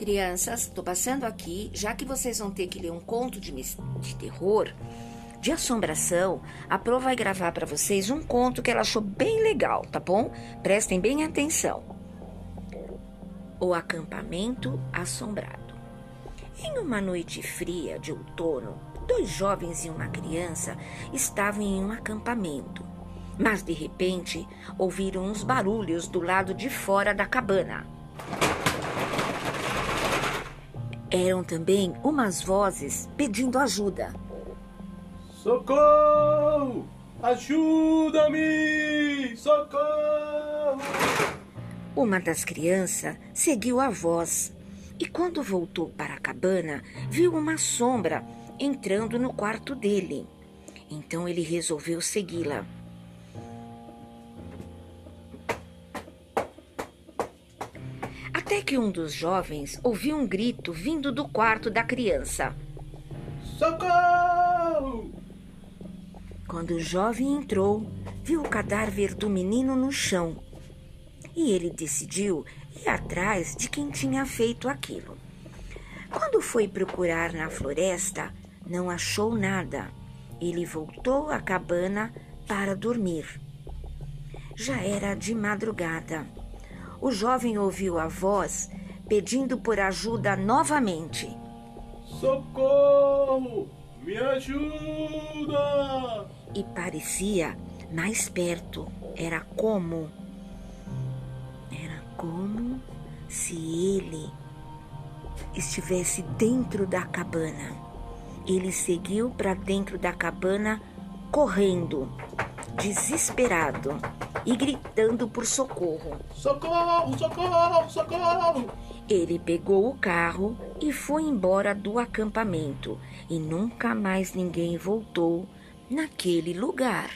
Crianças, tô passando aqui, já que vocês vão ter que ler um conto de, de terror, de assombração, a Pro vai gravar para vocês um conto que ela achou bem legal, tá bom? Prestem bem atenção. O acampamento assombrado. Em uma noite fria de outono, dois jovens e uma criança estavam em um acampamento. Mas de repente ouviram uns barulhos do lado de fora da cabana. Eram também umas vozes pedindo ajuda. Socorro! Ajuda-me! Socorro! Uma das crianças seguiu a voz e, quando voltou para a cabana, viu uma sombra entrando no quarto dele. Então ele resolveu segui-la. Até que um dos jovens ouviu um grito vindo do quarto da criança. Socorro! Quando o jovem entrou, viu o cadáver do menino no chão. E ele decidiu ir atrás de quem tinha feito aquilo. Quando foi procurar na floresta, não achou nada. Ele voltou à cabana para dormir. Já era de madrugada o jovem ouviu a voz pedindo por ajuda novamente. Socorro! Me ajuda! E parecia mais perto. Era como. Era como se ele estivesse dentro da cabana. Ele seguiu para dentro da cabana correndo, desesperado e gritando por socorro. Socorro, socorro, socorro! Ele pegou o carro e foi embora do acampamento e nunca mais ninguém voltou naquele lugar.